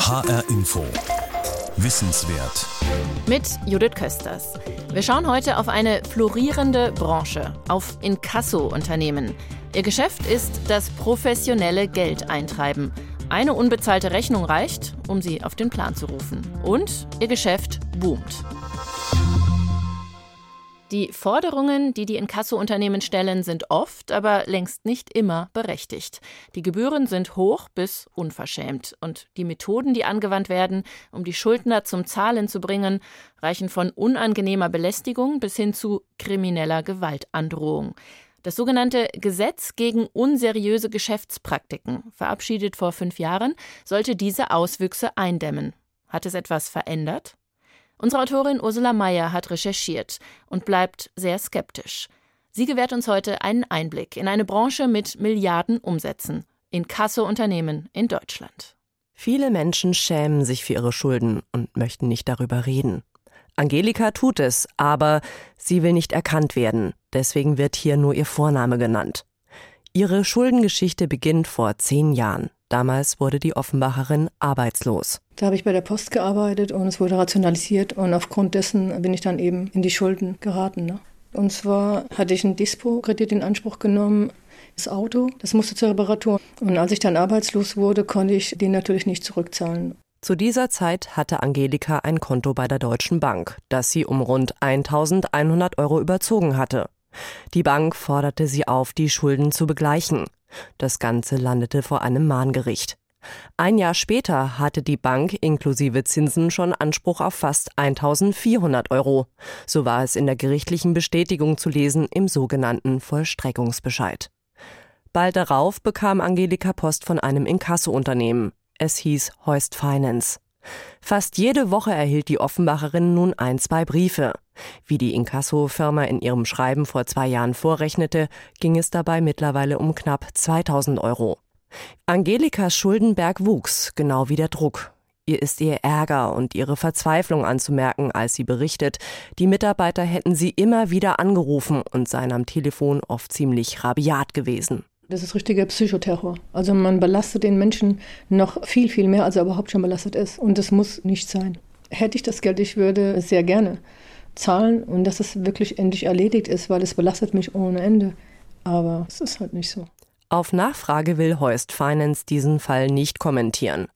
HR Info. Wissenswert. Mit Judith Kösters. Wir schauen heute auf eine florierende Branche, auf Inkasso-Unternehmen. Ihr Geschäft ist das professionelle Geldeintreiben. Eine unbezahlte Rechnung reicht, um sie auf den Plan zu rufen. Und ihr Geschäft boomt. Die Forderungen, die die Inkasso-Unternehmen stellen, sind oft, aber längst nicht immer berechtigt. Die Gebühren sind hoch bis unverschämt. Und die Methoden, die angewandt werden, um die Schuldner zum Zahlen zu bringen, reichen von unangenehmer Belästigung bis hin zu krimineller Gewaltandrohung. Das sogenannte Gesetz gegen unseriöse Geschäftspraktiken, verabschiedet vor fünf Jahren, sollte diese Auswüchse eindämmen. Hat es etwas verändert? Unsere Autorin Ursula Mayer hat recherchiert und bleibt sehr skeptisch. Sie gewährt uns heute einen Einblick in eine Branche mit Milliarden Umsätzen, in Kasso-Unternehmen in Deutschland. Viele Menschen schämen sich für ihre Schulden und möchten nicht darüber reden. Angelika tut es, aber sie will nicht erkannt werden, deswegen wird hier nur ihr Vorname genannt. Ihre Schuldengeschichte beginnt vor zehn Jahren. Damals wurde die Offenbacherin arbeitslos. Da habe ich bei der Post gearbeitet und es wurde rationalisiert und aufgrund dessen bin ich dann eben in die Schulden geraten. Ne? Und zwar hatte ich einen Dispo-Kredit in Anspruch genommen. Das Auto, das musste zur Reparatur. Und als ich dann arbeitslos wurde, konnte ich den natürlich nicht zurückzahlen. Zu dieser Zeit hatte Angelika ein Konto bei der Deutschen Bank, das sie um rund 1100 Euro überzogen hatte. Die Bank forderte sie auf, die Schulden zu begleichen. Das Ganze landete vor einem Mahngericht. Ein Jahr später hatte die Bank inklusive Zinsen schon Anspruch auf fast 1400 Euro. So war es in der gerichtlichen Bestätigung zu lesen im sogenannten Vollstreckungsbescheid. Bald darauf bekam Angelika Post von einem Inkassounternehmen. Es hieß Heust Finance. Fast jede Woche erhielt die Offenbacherin nun ein, zwei Briefe. Wie die Inkasso-Firma in ihrem Schreiben vor zwei Jahren vorrechnete, ging es dabei mittlerweile um knapp 2000 Euro. Angelikas Schuldenberg wuchs, genau wie der Druck. Ihr ist ihr Ärger und ihre Verzweiflung anzumerken, als sie berichtet, die Mitarbeiter hätten sie immer wieder angerufen und seien am Telefon oft ziemlich rabiat gewesen. Das ist richtiger Psychoterror. Also man belastet den Menschen noch viel, viel mehr, als er überhaupt schon belastet ist. Und das muss nicht sein. Hätte ich das Geld, ich würde sehr gerne zahlen und dass es wirklich endlich erledigt ist, weil es belastet mich ohne Ende. Aber es ist halt nicht so. Auf Nachfrage will Heust Finance diesen Fall nicht kommentieren.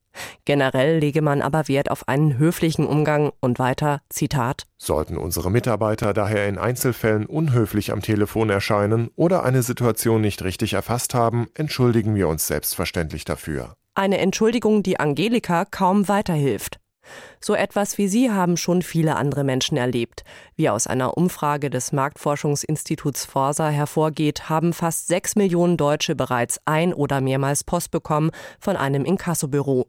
Generell lege man aber Wert auf einen höflichen Umgang und weiter, Zitat, Sollten unsere Mitarbeiter daher in Einzelfällen unhöflich am Telefon erscheinen oder eine Situation nicht richtig erfasst haben, entschuldigen wir uns selbstverständlich dafür. Eine Entschuldigung, die Angelika kaum weiterhilft. So etwas wie sie haben schon viele andere Menschen erlebt. Wie aus einer Umfrage des Marktforschungsinstituts Forsa hervorgeht, haben fast sechs Millionen Deutsche bereits ein oder mehrmals Post bekommen von einem Inkassobüro.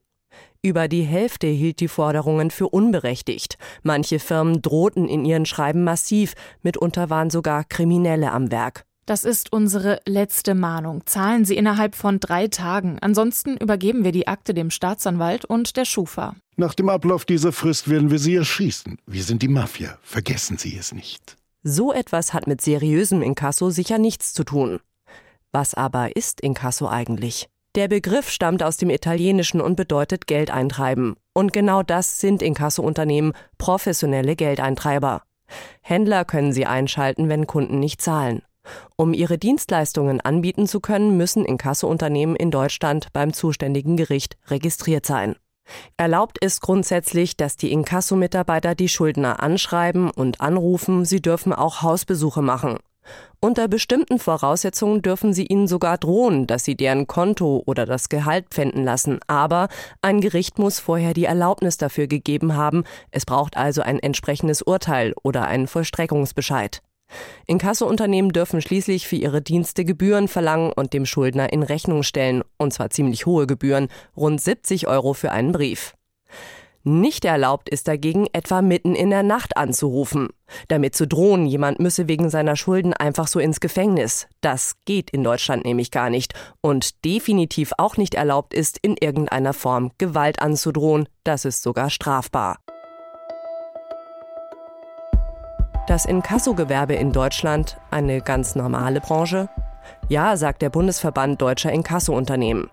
Über die Hälfte hielt die Forderungen für unberechtigt. Manche Firmen drohten in ihren Schreiben massiv, mitunter waren sogar Kriminelle am Werk. Das ist unsere letzte Mahnung. Zahlen Sie innerhalb von drei Tagen. Ansonsten übergeben wir die Akte dem Staatsanwalt und der Schufa. Nach dem Ablauf dieser Frist werden wir Sie erschießen. Wir sind die Mafia. Vergessen Sie es nicht. So etwas hat mit seriösem Inkasso sicher nichts zu tun. Was aber ist Inkasso eigentlich? Der Begriff stammt aus dem Italienischen und bedeutet Geld eintreiben. Und genau das sind Inkasso-Unternehmen, professionelle Geldeintreiber. Händler können sie einschalten, wenn Kunden nicht zahlen. Um ihre Dienstleistungen anbieten zu können, müssen Inkasso-Unternehmen in Deutschland beim zuständigen Gericht registriert sein. Erlaubt ist grundsätzlich, dass die Inkasso-Mitarbeiter die Schuldner anschreiben und anrufen, sie dürfen auch Hausbesuche machen. Unter bestimmten Voraussetzungen dürfen sie ihnen sogar drohen, dass sie deren Konto oder das Gehalt pfänden lassen, aber ein Gericht muss vorher die Erlaubnis dafür gegeben haben, es braucht also ein entsprechendes Urteil oder einen Vollstreckungsbescheid. Inkassounternehmen dürfen schließlich für ihre Dienste Gebühren verlangen und dem Schuldner in Rechnung stellen, und zwar ziemlich hohe Gebühren, rund 70 Euro für einen Brief. Nicht erlaubt ist dagegen, etwa mitten in der Nacht anzurufen. Damit zu drohen, jemand müsse wegen seiner Schulden einfach so ins Gefängnis. Das geht in Deutschland nämlich gar nicht. Und definitiv auch nicht erlaubt ist, in irgendeiner Form Gewalt anzudrohen. Das ist sogar strafbar. Das Inkassogewerbe in Deutschland eine ganz normale Branche? Ja, sagt der Bundesverband deutscher Inkassounternehmen.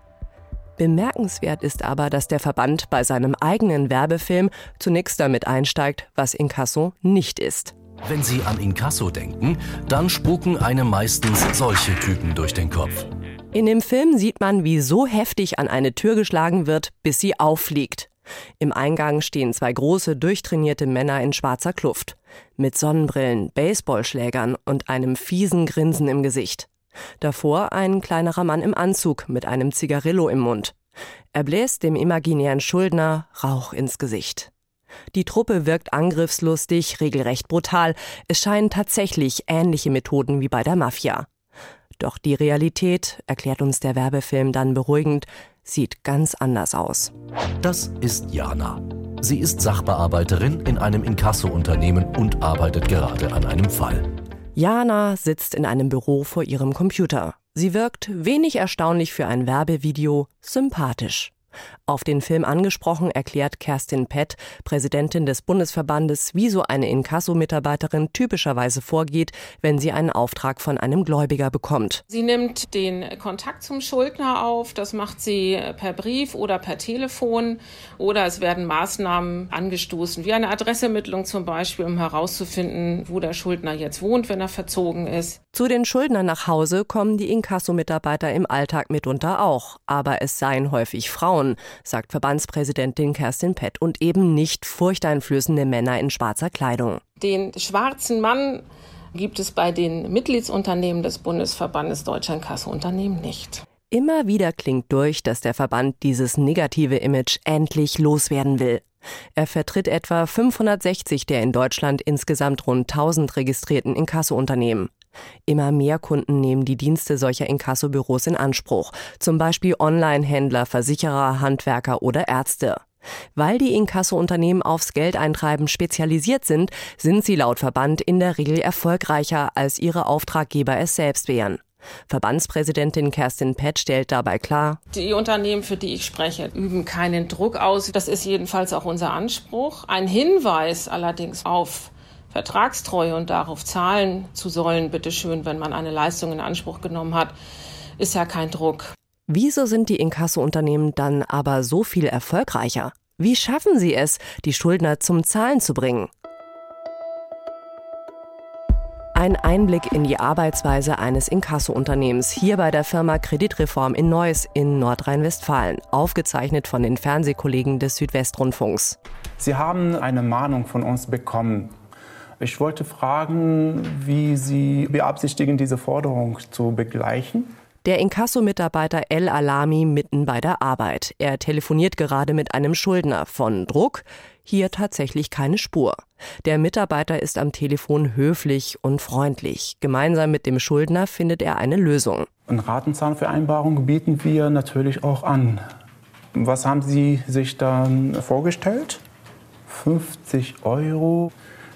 Bemerkenswert ist aber, dass der Verband bei seinem eigenen Werbefilm zunächst damit einsteigt, was Inkasso nicht ist. Wenn Sie an Inkasso denken, dann spuken einem meistens solche Typen durch den Kopf. In dem Film sieht man, wie so heftig an eine Tür geschlagen wird, bis sie auffliegt. Im Eingang stehen zwei große, durchtrainierte Männer in schwarzer Kluft. Mit Sonnenbrillen, Baseballschlägern und einem fiesen Grinsen im Gesicht. Davor ein kleinerer Mann im Anzug mit einem Zigarillo im Mund. Er bläst dem imaginären Schuldner Rauch ins Gesicht. Die Truppe wirkt angriffslustig, regelrecht brutal. Es scheinen tatsächlich ähnliche Methoden wie bei der Mafia. Doch die Realität, erklärt uns der Werbefilm dann beruhigend, sieht ganz anders aus. Das ist Jana. Sie ist Sachbearbeiterin in einem Inkasso-Unternehmen und arbeitet gerade an einem Fall. Jana sitzt in einem Büro vor ihrem Computer. Sie wirkt wenig erstaunlich für ein Werbevideo sympathisch. Auf den Film angesprochen erklärt Kerstin Pett, Präsidentin des Bundesverbandes, wie so eine Inkasso-Mitarbeiterin typischerweise vorgeht, wenn sie einen Auftrag von einem Gläubiger bekommt. Sie nimmt den Kontakt zum Schuldner auf, das macht sie per Brief oder per Telefon oder es werden Maßnahmen angestoßen, wie eine Adressermittlung zum Beispiel, um herauszufinden, wo der Schuldner jetzt wohnt, wenn er verzogen ist. Zu den Schuldnern nach Hause kommen die Inkasso-Mitarbeiter im Alltag mitunter auch, aber es seien häufig Frauen, sagt Verbandspräsidentin Kerstin Pett, und eben nicht furchteinflößende Männer in schwarzer Kleidung. Den schwarzen Mann gibt es bei den Mitgliedsunternehmen des Bundesverbandes Deutscher Inkassounternehmen nicht. Immer wieder klingt durch, dass der Verband dieses negative Image endlich loswerden will. Er vertritt etwa 560 der in Deutschland insgesamt rund 1000 registrierten Inkassounternehmen. Immer mehr Kunden nehmen die Dienste solcher Inkassobüros in Anspruch, zum Beispiel Online-Händler, Versicherer, Handwerker oder Ärzte. Weil die Inkassounternehmen aufs Geldeintreiben spezialisiert sind, sind sie laut Verband in der Regel erfolgreicher, als ihre Auftraggeber es selbst wären. Verbandspräsidentin Kerstin Pett stellt dabei klar, die Unternehmen, für die ich spreche, üben keinen Druck aus. Das ist jedenfalls auch unser Anspruch. Ein Hinweis allerdings auf Vertragstreue und darauf zahlen zu sollen, bitteschön, wenn man eine Leistung in Anspruch genommen hat, ist ja kein Druck. Wieso sind die Inkasso-Unternehmen dann aber so viel erfolgreicher? Wie schaffen sie es, die Schuldner zum Zahlen zu bringen? Ein Einblick in die Arbeitsweise eines Inkasso-Unternehmens hier bei der Firma Kreditreform in Neuss in Nordrhein-Westfalen, aufgezeichnet von den Fernsehkollegen des Südwestrundfunks. Sie haben eine Mahnung von uns bekommen. Ich wollte fragen, wie Sie beabsichtigen, diese Forderung zu begleichen. Der Inkasso-Mitarbeiter El Alami mitten bei der Arbeit. Er telefoniert gerade mit einem Schuldner. Von Druck hier tatsächlich keine Spur. Der Mitarbeiter ist am Telefon höflich und freundlich. Gemeinsam mit dem Schuldner findet er eine Lösung. Eine Ratenzahlvereinbarung bieten wir natürlich auch an. Was haben Sie sich dann vorgestellt? 50 Euro.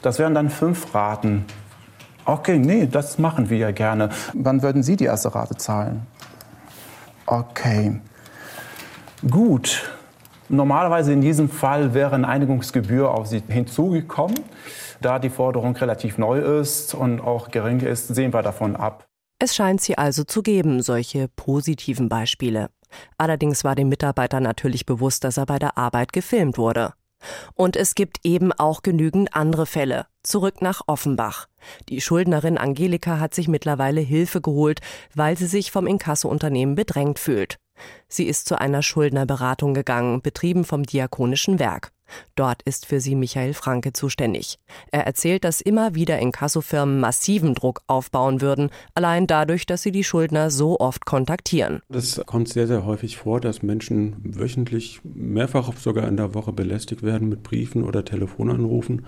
Das wären dann fünf Raten. Okay, nee, das machen wir ja gerne. Wann würden Sie die erste Rate zahlen? Okay. Gut. Normalerweise in diesem Fall wäre eine Einigungsgebühr auf Sie hinzugekommen. Da die Forderung relativ neu ist und auch gering ist, sehen wir davon ab. Es scheint sie also zu geben, solche positiven Beispiele. Allerdings war dem Mitarbeiter natürlich bewusst, dass er bei der Arbeit gefilmt wurde. Und es gibt eben auch genügend andere Fälle. Zurück nach Offenbach. Die Schuldnerin Angelika hat sich mittlerweile Hilfe geholt, weil sie sich vom Inkasso-Unternehmen bedrängt fühlt. Sie ist zu einer Schuldnerberatung gegangen, betrieben vom Diakonischen Werk. Dort ist für sie Michael Franke zuständig. Er erzählt, dass immer wieder Inkassofirmen massiven Druck aufbauen würden, allein dadurch, dass sie die Schuldner so oft kontaktieren. Das kommt sehr, sehr häufig vor, dass Menschen wöchentlich, mehrfach sogar in der Woche belästigt werden mit Briefen oder Telefonanrufen,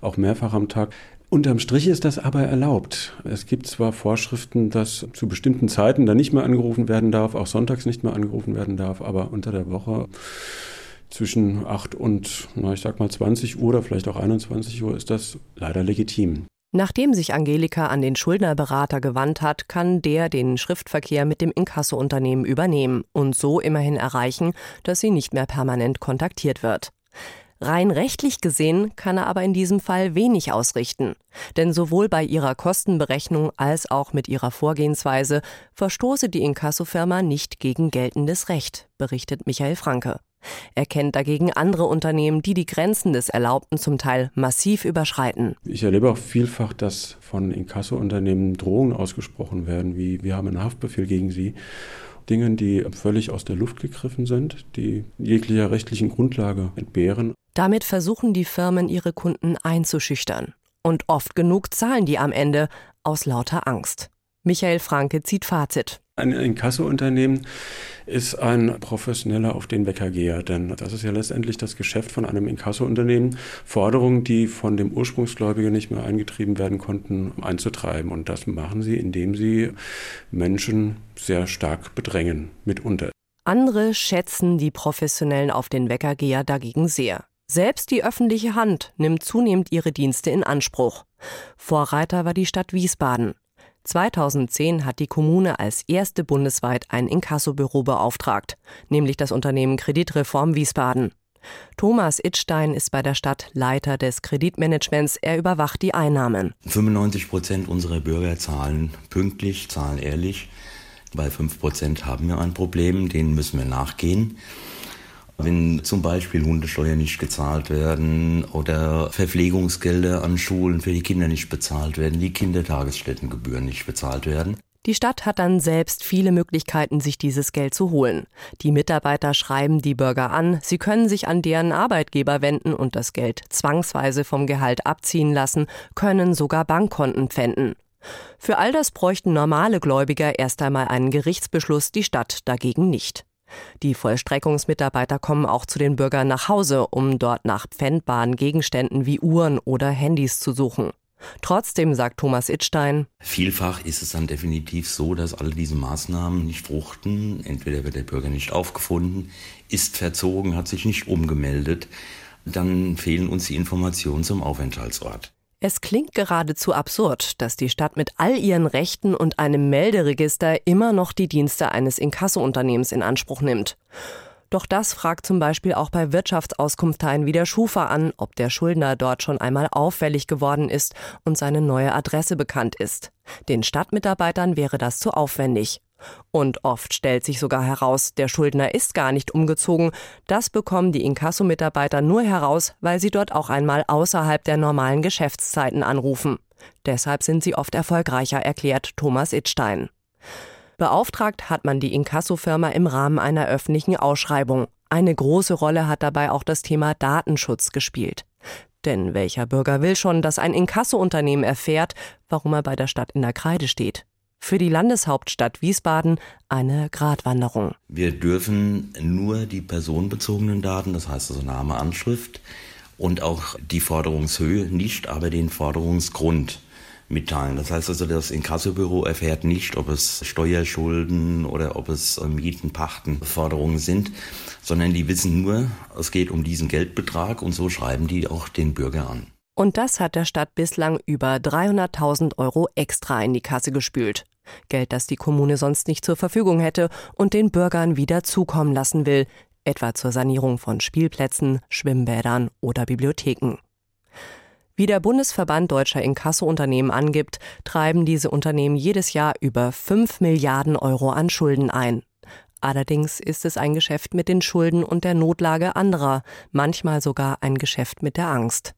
auch mehrfach am Tag. Unterm Strich ist das aber erlaubt. Es gibt zwar Vorschriften, dass zu bestimmten Zeiten da nicht mehr angerufen werden darf, auch sonntags nicht mehr angerufen werden darf, aber unter der Woche zwischen 8 und, na, ich sag mal 20 Uhr oder vielleicht auch 21 Uhr ist das leider legitim. Nachdem sich Angelika an den Schuldnerberater gewandt hat, kann der den Schriftverkehr mit dem Inkassounternehmen übernehmen und so immerhin erreichen, dass sie nicht mehr permanent kontaktiert wird. Rein rechtlich gesehen kann er aber in diesem Fall wenig ausrichten. Denn sowohl bei ihrer Kostenberechnung als auch mit ihrer Vorgehensweise verstoße die Inkassofirma nicht gegen geltendes Recht, berichtet Michael Franke. Er kennt dagegen andere Unternehmen, die die Grenzen des Erlaubten zum Teil massiv überschreiten. Ich erlebe auch vielfach, dass von Inkasso-Unternehmen Drohungen ausgesprochen werden, wie wir haben einen Haftbefehl gegen sie. Dingen, die völlig aus der Luft gegriffen sind, die jeglicher rechtlichen Grundlage entbehren. Damit versuchen die Firmen ihre Kunden einzuschüchtern. Und oft genug zahlen die am Ende aus lauter Angst. Michael Franke zieht Fazit. Ein Inkasso-Unternehmen ist ein professioneller auf den Wecker geher, denn das ist ja letztendlich das Geschäft von einem Inkasso-Unternehmen, Forderungen, die von dem Ursprungsgläubiger nicht mehr eingetrieben werden konnten, einzutreiben. Und das machen sie, indem sie Menschen sehr stark bedrängen, mitunter. Andere schätzen die Professionellen auf den Weckergeher dagegen sehr. Selbst die öffentliche Hand nimmt zunehmend ihre Dienste in Anspruch. Vorreiter war die Stadt Wiesbaden. 2010 hat die Kommune als erste bundesweit ein Inkassobüro beauftragt, nämlich das Unternehmen Kreditreform Wiesbaden. Thomas Ittstein ist bei der Stadt Leiter des Kreditmanagements. Er überwacht die Einnahmen. 95 Prozent unserer Bürger zahlen pünktlich, zahlen ehrlich. Bei 5 Prozent haben wir ein Problem, denen müssen wir nachgehen. Wenn zum Beispiel Hundesteuer nicht gezahlt werden oder Verpflegungsgelder an Schulen für die Kinder nicht bezahlt werden, die Kindertagesstättengebühren nicht bezahlt werden. Die Stadt hat dann selbst viele Möglichkeiten, sich dieses Geld zu holen. Die Mitarbeiter schreiben die Bürger an, sie können sich an deren Arbeitgeber wenden und das Geld zwangsweise vom Gehalt abziehen lassen, können sogar Bankkonten pfänden. Für all das bräuchten normale Gläubiger erst einmal einen Gerichtsbeschluss, die Stadt dagegen nicht. Die Vollstreckungsmitarbeiter kommen auch zu den Bürgern nach Hause, um dort nach pfändbaren Gegenständen wie Uhren oder Handys zu suchen. Trotzdem sagt Thomas Ittstein, Vielfach ist es dann definitiv so, dass all diese Maßnahmen nicht fruchten. Entweder wird der Bürger nicht aufgefunden, ist verzogen, hat sich nicht umgemeldet. Dann fehlen uns die Informationen zum Aufenthaltsort. Es klingt geradezu absurd, dass die Stadt mit all ihren Rechten und einem Melderegister immer noch die Dienste eines Inkassounternehmens in Anspruch nimmt. Doch das fragt zum Beispiel auch bei Wirtschaftsauskunfteien wie der Schufa an, ob der Schuldner dort schon einmal auffällig geworden ist und seine neue Adresse bekannt ist. Den Stadtmitarbeitern wäre das zu aufwendig. Und oft stellt sich sogar heraus, der Schuldner ist gar nicht umgezogen. Das bekommen die Inkasso-Mitarbeiter nur heraus, weil sie dort auch einmal außerhalb der normalen Geschäftszeiten anrufen. Deshalb sind sie oft erfolgreicher, erklärt Thomas Ittstein. Beauftragt hat man die Inkassofirma im Rahmen einer öffentlichen Ausschreibung. Eine große Rolle hat dabei auch das Thema Datenschutz gespielt. Denn welcher Bürger will schon, dass ein Inkassounternehmen erfährt, warum er bei der Stadt in der Kreide steht? Für die Landeshauptstadt Wiesbaden eine Gratwanderung. Wir dürfen nur die personenbezogenen Daten, das heißt also Name, Anschrift und auch die Forderungshöhe, nicht aber den Forderungsgrund mitteilen. Das heißt also, das Inkassobüro erfährt nicht, ob es Steuerschulden oder ob es Mieten, Pachten, Forderungen sind, sondern die wissen nur, es geht um diesen Geldbetrag und so schreiben die auch den Bürger an. Und das hat der Stadt bislang über 300.000 Euro extra in die Kasse gespült. Geld, das die Kommune sonst nicht zur Verfügung hätte und den Bürgern wieder zukommen lassen will, etwa zur Sanierung von Spielplätzen, Schwimmbädern oder Bibliotheken. Wie der Bundesverband deutscher Inkassounternehmen angibt, treiben diese Unternehmen jedes Jahr über 5 Milliarden Euro an Schulden ein. Allerdings ist es ein Geschäft mit den Schulden und der Notlage anderer, manchmal sogar ein Geschäft mit der Angst.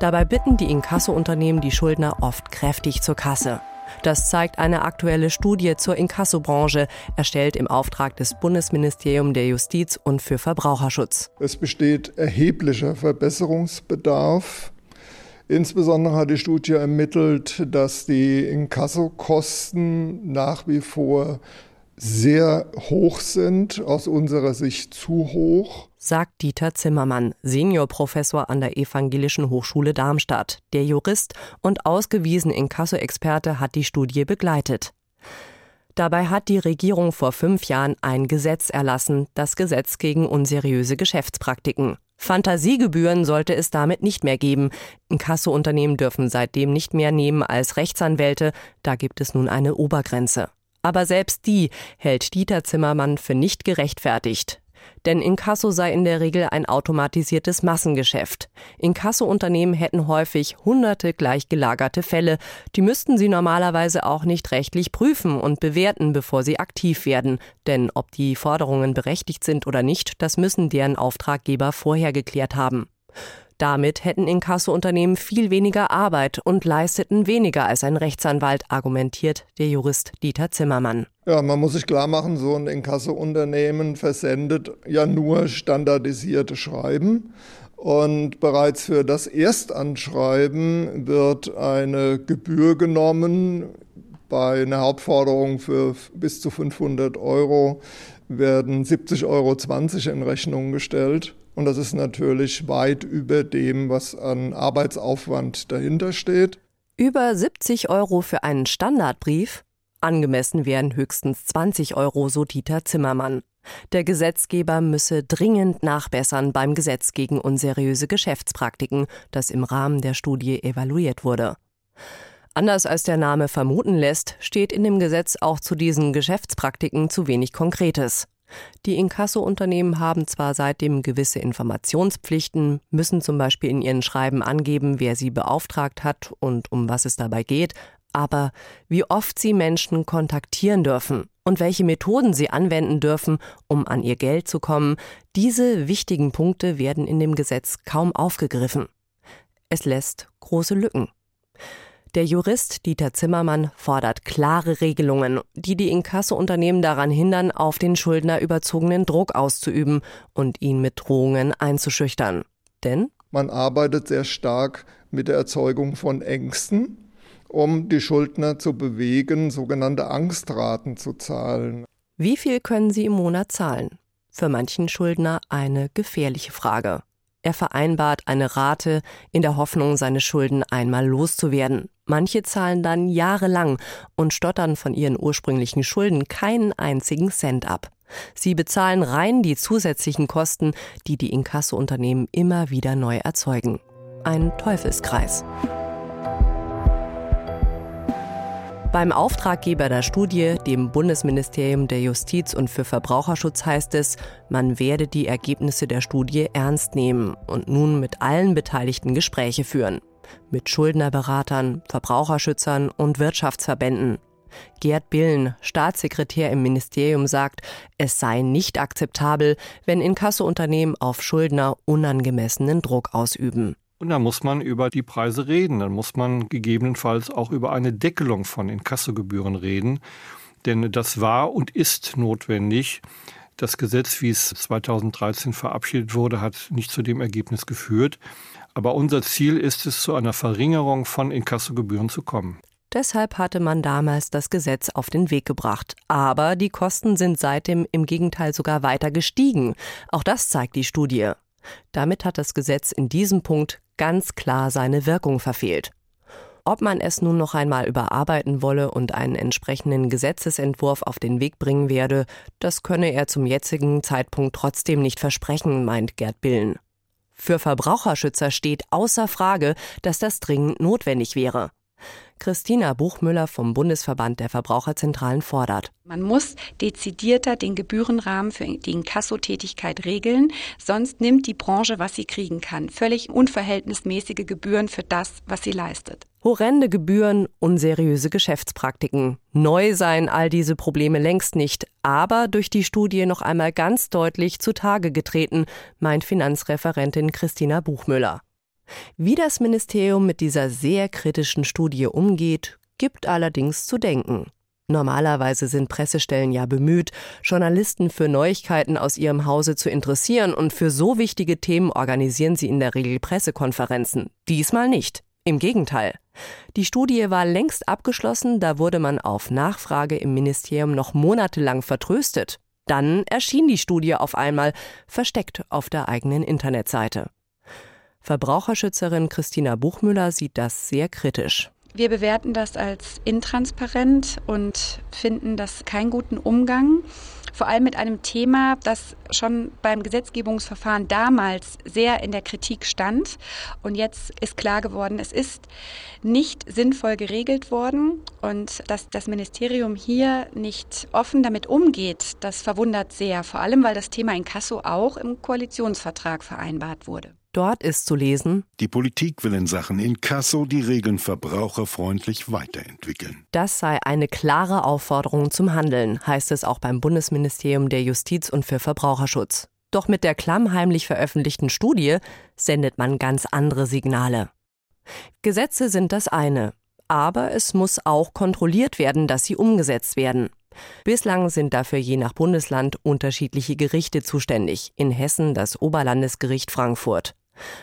Dabei bitten die Inkassounternehmen die Schuldner oft kräftig zur Kasse. Das zeigt eine aktuelle Studie zur Inkassobranche, erstellt im Auftrag des Bundesministeriums der Justiz und für Verbraucherschutz. Es besteht erheblicher Verbesserungsbedarf. Insbesondere hat die Studie ermittelt, dass die Inkassokosten nach wie vor sehr hoch sind, aus unserer Sicht zu hoch. Sagt Dieter Zimmermann, Seniorprofessor an der Evangelischen Hochschule Darmstadt. Der Jurist und ausgewiesene Inkasso-Experte hat die Studie begleitet. Dabei hat die Regierung vor fünf Jahren ein Gesetz erlassen, das Gesetz gegen unseriöse Geschäftspraktiken. Fantasiegebühren sollte es damit nicht mehr geben. Inkasso-Unternehmen dürfen seitdem nicht mehr nehmen als Rechtsanwälte. Da gibt es nun eine Obergrenze. Aber selbst die hält Dieter Zimmermann für nicht gerechtfertigt. Denn Inkasso sei in der Regel ein automatisiertes Massengeschäft. Inkasso-Unternehmen hätten häufig hunderte gleich gelagerte Fälle. Die müssten sie normalerweise auch nicht rechtlich prüfen und bewerten, bevor sie aktiv werden. Denn ob die Forderungen berechtigt sind oder nicht, das müssen deren Auftraggeber vorher geklärt haben. Damit hätten Inkasso-Unternehmen viel weniger Arbeit und leisteten weniger als ein Rechtsanwalt, argumentiert der Jurist Dieter Zimmermann. Ja, man muss sich klar machen, so ein Inkasso-Unternehmen versendet ja nur standardisierte Schreiben. Und bereits für das Erstanschreiben wird eine Gebühr genommen. Bei einer Hauptforderung für bis zu 500 Euro werden 70,20 Euro in Rechnung gestellt. Und das ist natürlich weit über dem, was an Arbeitsaufwand dahinter steht. Über 70 Euro für einen Standardbrief? Angemessen wären höchstens 20 Euro, so Dieter Zimmermann. Der Gesetzgeber müsse dringend nachbessern beim Gesetz gegen unseriöse Geschäftspraktiken, das im Rahmen der Studie evaluiert wurde. Anders als der Name vermuten lässt, steht in dem Gesetz auch zu diesen Geschäftspraktiken zu wenig Konkretes. Die Inkasso-Unternehmen haben zwar seitdem gewisse Informationspflichten, müssen zum Beispiel in ihren Schreiben angeben, wer sie beauftragt hat und um was es dabei geht, aber wie oft sie Menschen kontaktieren dürfen und welche Methoden sie anwenden dürfen, um an ihr Geld zu kommen, diese wichtigen Punkte werden in dem Gesetz kaum aufgegriffen. Es lässt große Lücken. Der Jurist Dieter Zimmermann fordert klare Regelungen, die die Inkasso-Unternehmen daran hindern, auf den Schuldner überzogenen Druck auszuüben und ihn mit Drohungen einzuschüchtern. Denn man arbeitet sehr stark mit der Erzeugung von Ängsten, um die Schuldner zu bewegen, sogenannte Angstraten zu zahlen. Wie viel können sie im Monat zahlen? Für manchen Schuldner eine gefährliche Frage. Er vereinbart eine Rate in der Hoffnung, seine Schulden einmal loszuwerden. Manche zahlen dann jahrelang und stottern von ihren ursprünglichen Schulden keinen einzigen Cent ab. Sie bezahlen rein die zusätzlichen Kosten, die die Inkasso-Unternehmen immer wieder neu erzeugen. Ein Teufelskreis. Beim Auftraggeber der Studie, dem Bundesministerium der Justiz und für Verbraucherschutz, heißt es, man werde die Ergebnisse der Studie ernst nehmen und nun mit allen Beteiligten Gespräche führen. Mit Schuldnerberatern, Verbraucherschützern und Wirtschaftsverbänden. Gerd Billen, Staatssekretär im Ministerium, sagt, es sei nicht akzeptabel, wenn Inkassounternehmen auf Schuldner unangemessenen Druck ausüben. Und da muss man über die Preise reden. Dann muss man gegebenenfalls auch über eine Deckelung von Inkassogebühren reden. Denn das war und ist notwendig. Das Gesetz, wie es 2013 verabschiedet wurde, hat nicht zu dem Ergebnis geführt. Aber unser Ziel ist es, zu einer Verringerung von Inkassogebühren zu kommen. Deshalb hatte man damals das Gesetz auf den Weg gebracht. Aber die Kosten sind seitdem im Gegenteil sogar weiter gestiegen. Auch das zeigt die Studie. Damit hat das Gesetz in diesem Punkt ganz klar seine Wirkung verfehlt. Ob man es nun noch einmal überarbeiten wolle und einen entsprechenden Gesetzesentwurf auf den Weg bringen werde, das könne er zum jetzigen Zeitpunkt trotzdem nicht versprechen, meint Gerd Billen. Für Verbraucherschützer steht außer Frage, dass das dringend notwendig wäre. Christina Buchmüller vom Bundesverband der Verbraucherzentralen fordert. Man muss dezidierter den Gebührenrahmen für die Inkassotätigkeit regeln, sonst nimmt die Branche, was sie kriegen kann. Völlig unverhältnismäßige Gebühren für das, was sie leistet. Horrende Gebühren, unseriöse Geschäftspraktiken. Neu seien all diese Probleme längst nicht, aber durch die Studie noch einmal ganz deutlich zutage getreten, meint Finanzreferentin Christina Buchmüller. Wie das Ministerium mit dieser sehr kritischen Studie umgeht, gibt allerdings zu denken. Normalerweise sind Pressestellen ja bemüht, Journalisten für Neuigkeiten aus ihrem Hause zu interessieren und für so wichtige Themen organisieren sie in der Regel Pressekonferenzen. Diesmal nicht. Im Gegenteil. Die Studie war längst abgeschlossen, da wurde man auf Nachfrage im Ministerium noch monatelang vertröstet. Dann erschien die Studie auf einmal, versteckt auf der eigenen Internetseite. Verbraucherschützerin Christina Buchmüller sieht das sehr kritisch. Wir bewerten das als intransparent und finden das keinen guten Umgang vor allem mit einem Thema, das schon beim Gesetzgebungsverfahren damals sehr in der Kritik stand. Und jetzt ist klar geworden, es ist nicht sinnvoll geregelt worden. Und dass das Ministerium hier nicht offen damit umgeht, das verwundert sehr. Vor allem, weil das Thema Inkasso auch im Koalitionsvertrag vereinbart wurde. Dort ist zu lesen, die Politik will in Sachen Inkasso die Regeln verbraucherfreundlich weiterentwickeln. Das sei eine klare Aufforderung zum Handeln, heißt es auch beim Bundesministerium der Justiz und für Verbraucherschutz. Doch mit der klammheimlich veröffentlichten Studie sendet man ganz andere Signale. Gesetze sind das eine, aber es muss auch kontrolliert werden, dass sie umgesetzt werden. Bislang sind dafür je nach Bundesland unterschiedliche Gerichte zuständig, in Hessen das Oberlandesgericht Frankfurt.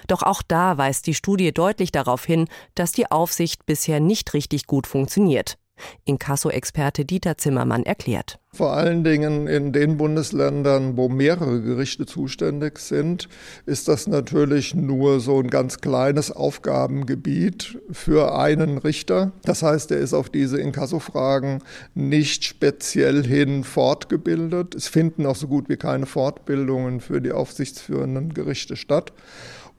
Doch auch da weist die Studie deutlich darauf hin, dass die Aufsicht bisher nicht richtig gut funktioniert. Inkasso-Experte Dieter Zimmermann erklärt. Vor allen Dingen in den Bundesländern, wo mehrere Gerichte zuständig sind, ist das natürlich nur so ein ganz kleines Aufgabengebiet für einen Richter. Das heißt, er ist auf diese Inkasso-Fragen nicht speziell hin fortgebildet. Es finden auch so gut wie keine Fortbildungen für die aufsichtsführenden Gerichte statt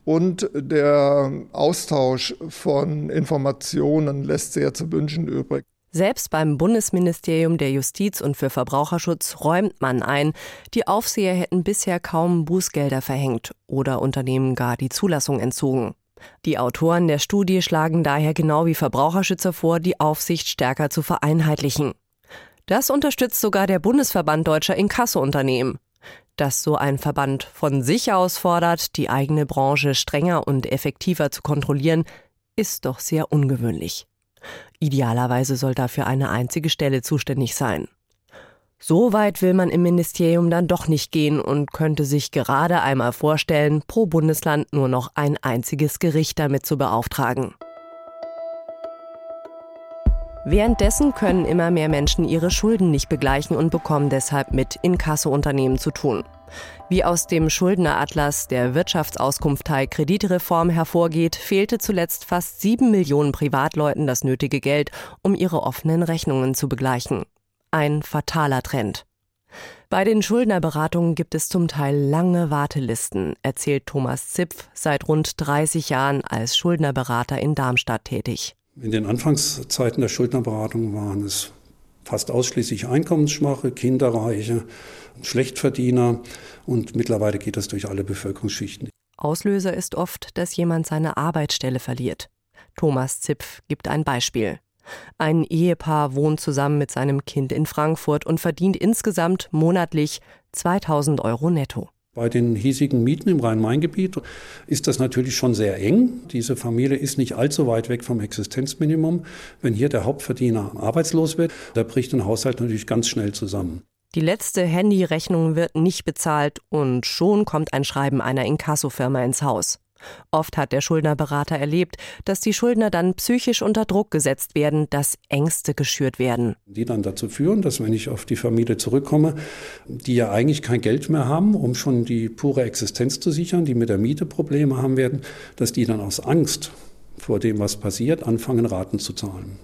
und der Austausch von Informationen lässt sehr zu wünschen übrig. Selbst beim Bundesministerium der Justiz und für Verbraucherschutz räumt man ein, die Aufseher hätten bisher kaum Bußgelder verhängt oder Unternehmen gar die Zulassung entzogen. Die Autoren der Studie schlagen daher genau wie Verbraucherschützer vor, die Aufsicht stärker zu vereinheitlichen. Das unterstützt sogar der Bundesverband deutscher Inkassounternehmen. Dass so ein Verband von sich aus fordert, die eigene Branche strenger und effektiver zu kontrollieren, ist doch sehr ungewöhnlich. Idealerweise soll dafür eine einzige Stelle zuständig sein. So weit will man im Ministerium dann doch nicht gehen und könnte sich gerade einmal vorstellen, pro Bundesland nur noch ein einziges Gericht damit zu beauftragen. Währenddessen können immer mehr Menschen ihre Schulden nicht begleichen und bekommen deshalb mit Inkasso-Unternehmen zu tun. Wie aus dem Schuldneratlas der Wirtschaftsauskunftei Kreditreform hervorgeht, fehlte zuletzt fast sieben Millionen Privatleuten das nötige Geld, um ihre offenen Rechnungen zu begleichen. Ein fataler Trend. Bei den Schuldnerberatungen gibt es zum Teil lange Wartelisten, erzählt Thomas Zipf, seit rund 30 Jahren als Schuldnerberater in Darmstadt tätig. In den Anfangszeiten der Schuldnerberatung waren es fast ausschließlich Einkommensschwache, Kinderreiche, Schlechtverdiener und mittlerweile geht das durch alle Bevölkerungsschichten. Auslöser ist oft, dass jemand seine Arbeitsstelle verliert. Thomas Zipf gibt ein Beispiel. Ein Ehepaar wohnt zusammen mit seinem Kind in Frankfurt und verdient insgesamt monatlich 2000 Euro netto. Bei den hiesigen Mieten im Rhein-Main-Gebiet ist das natürlich schon sehr eng. Diese Familie ist nicht allzu weit weg vom Existenzminimum. Wenn hier der Hauptverdiener arbeitslos wird, da bricht ein Haushalt natürlich ganz schnell zusammen. Die letzte Handyrechnung wird nicht bezahlt und schon kommt ein Schreiben einer Inkassofirma ins Haus. Oft hat der Schuldnerberater erlebt, dass die Schuldner dann psychisch unter Druck gesetzt werden, dass Ängste geschürt werden. Die dann dazu führen, dass wenn ich auf die Familie zurückkomme, die ja eigentlich kein Geld mehr haben, um schon die pure Existenz zu sichern, die mit der Miete Probleme haben werden, dass die dann aus Angst vor dem, was passiert, anfangen, Raten zu zahlen.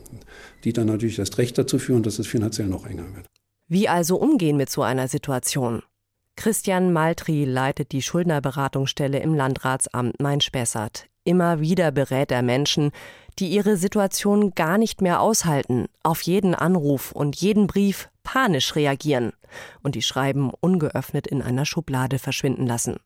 Die dann natürlich erst recht dazu führen, dass es finanziell noch enger wird. Wie also umgehen mit so einer Situation? Christian Maltri leitet die Schuldnerberatungsstelle im Landratsamt Main-Spessart. Immer wieder berät er Menschen, die ihre Situation gar nicht mehr aushalten, auf jeden Anruf und jeden Brief panisch reagieren und die Schreiben ungeöffnet in einer Schublade verschwinden lassen.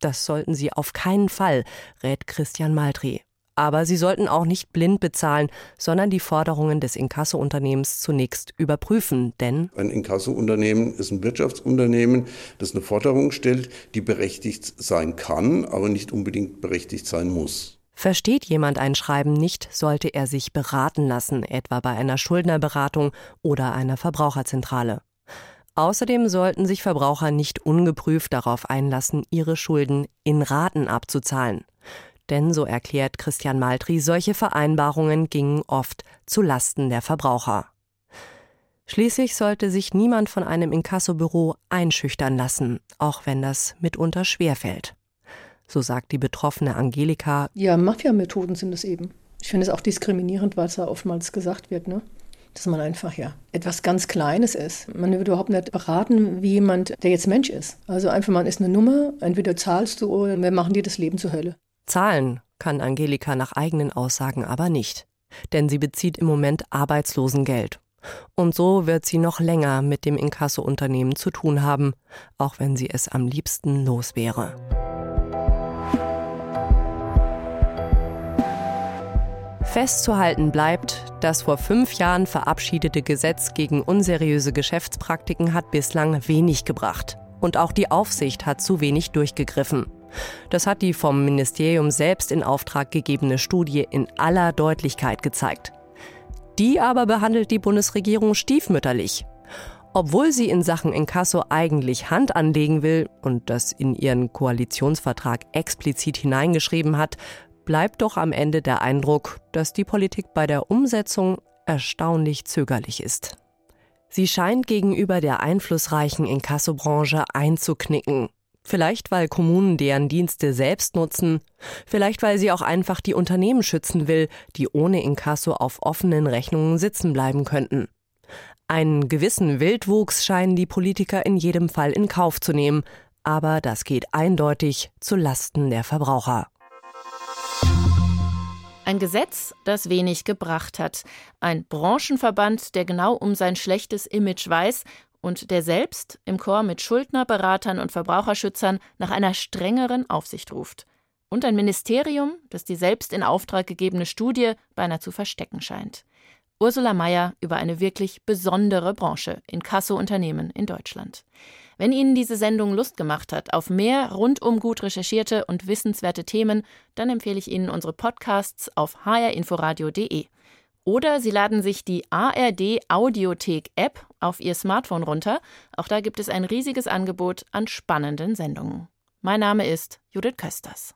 Das sollten Sie auf keinen Fall, rät Christian Maltri. Aber sie sollten auch nicht blind bezahlen, sondern die Forderungen des Inkasso-Unternehmens zunächst überprüfen, denn ein Inkasso-Unternehmen ist ein Wirtschaftsunternehmen, das eine Forderung stellt, die berechtigt sein kann, aber nicht unbedingt berechtigt sein muss. Versteht jemand ein Schreiben nicht, sollte er sich beraten lassen, etwa bei einer Schuldnerberatung oder einer Verbraucherzentrale. Außerdem sollten sich Verbraucher nicht ungeprüft darauf einlassen, ihre Schulden in Raten abzuzahlen. Denn, so erklärt Christian Maltri, solche Vereinbarungen gingen oft zu Lasten der Verbraucher. Schließlich sollte sich niemand von einem Inkassobüro einschüchtern lassen, auch wenn das mitunter schwerfällt. So sagt die betroffene Angelika. Ja, Mafia-Methoden sind es eben. Ich finde es auch diskriminierend, was da oftmals gesagt wird, ne? dass man einfach ja etwas ganz Kleines ist. Man wird überhaupt nicht beraten, wie jemand, der jetzt Mensch ist. Also einfach, man ist eine Nummer, entweder zahlst du oder wir machen dir das Leben zur Hölle. Zahlen kann Angelika nach eigenen Aussagen aber nicht. Denn sie bezieht im Moment Arbeitslosengeld. Und so wird sie noch länger mit dem Inkasso-Unternehmen zu tun haben, auch wenn sie es am liebsten los wäre. Festzuhalten bleibt, das vor fünf Jahren verabschiedete Gesetz gegen unseriöse Geschäftspraktiken hat bislang wenig gebracht. Und auch die Aufsicht hat zu wenig durchgegriffen. Das hat die vom Ministerium selbst in Auftrag gegebene Studie in aller Deutlichkeit gezeigt. Die aber behandelt die Bundesregierung stiefmütterlich. Obwohl sie in Sachen Inkasso eigentlich Hand anlegen will und das in ihren Koalitionsvertrag explizit hineingeschrieben hat, bleibt doch am Ende der Eindruck, dass die Politik bei der Umsetzung erstaunlich zögerlich ist. Sie scheint gegenüber der einflussreichen Inkassobranche einzuknicken. Vielleicht weil Kommunen deren Dienste selbst nutzen, vielleicht weil sie auch einfach die Unternehmen schützen will, die ohne Inkasso auf offenen Rechnungen sitzen bleiben könnten. Einen gewissen Wildwuchs scheinen die Politiker in jedem Fall in Kauf zu nehmen, aber das geht eindeutig zu Lasten der Verbraucher. Ein Gesetz, das wenig gebracht hat. Ein Branchenverband, der genau um sein schlechtes Image weiß und der selbst im Chor mit Schuldner, Beratern und Verbraucherschützern nach einer strengeren Aufsicht ruft. Und ein Ministerium, das die selbst in Auftrag gegebene Studie beinahe zu verstecken scheint. Ursula Mayer über eine wirklich besondere Branche in Kasso-Unternehmen in Deutschland. Wenn Ihnen diese Sendung Lust gemacht hat auf mehr rundum gut recherchierte und wissenswerte Themen, dann empfehle ich Ihnen unsere Podcasts auf hrinforadio.de. Oder Sie laden sich die ARD Audiothek App auf Ihr Smartphone runter. Auch da gibt es ein riesiges Angebot an spannenden Sendungen. Mein Name ist Judith Kösters.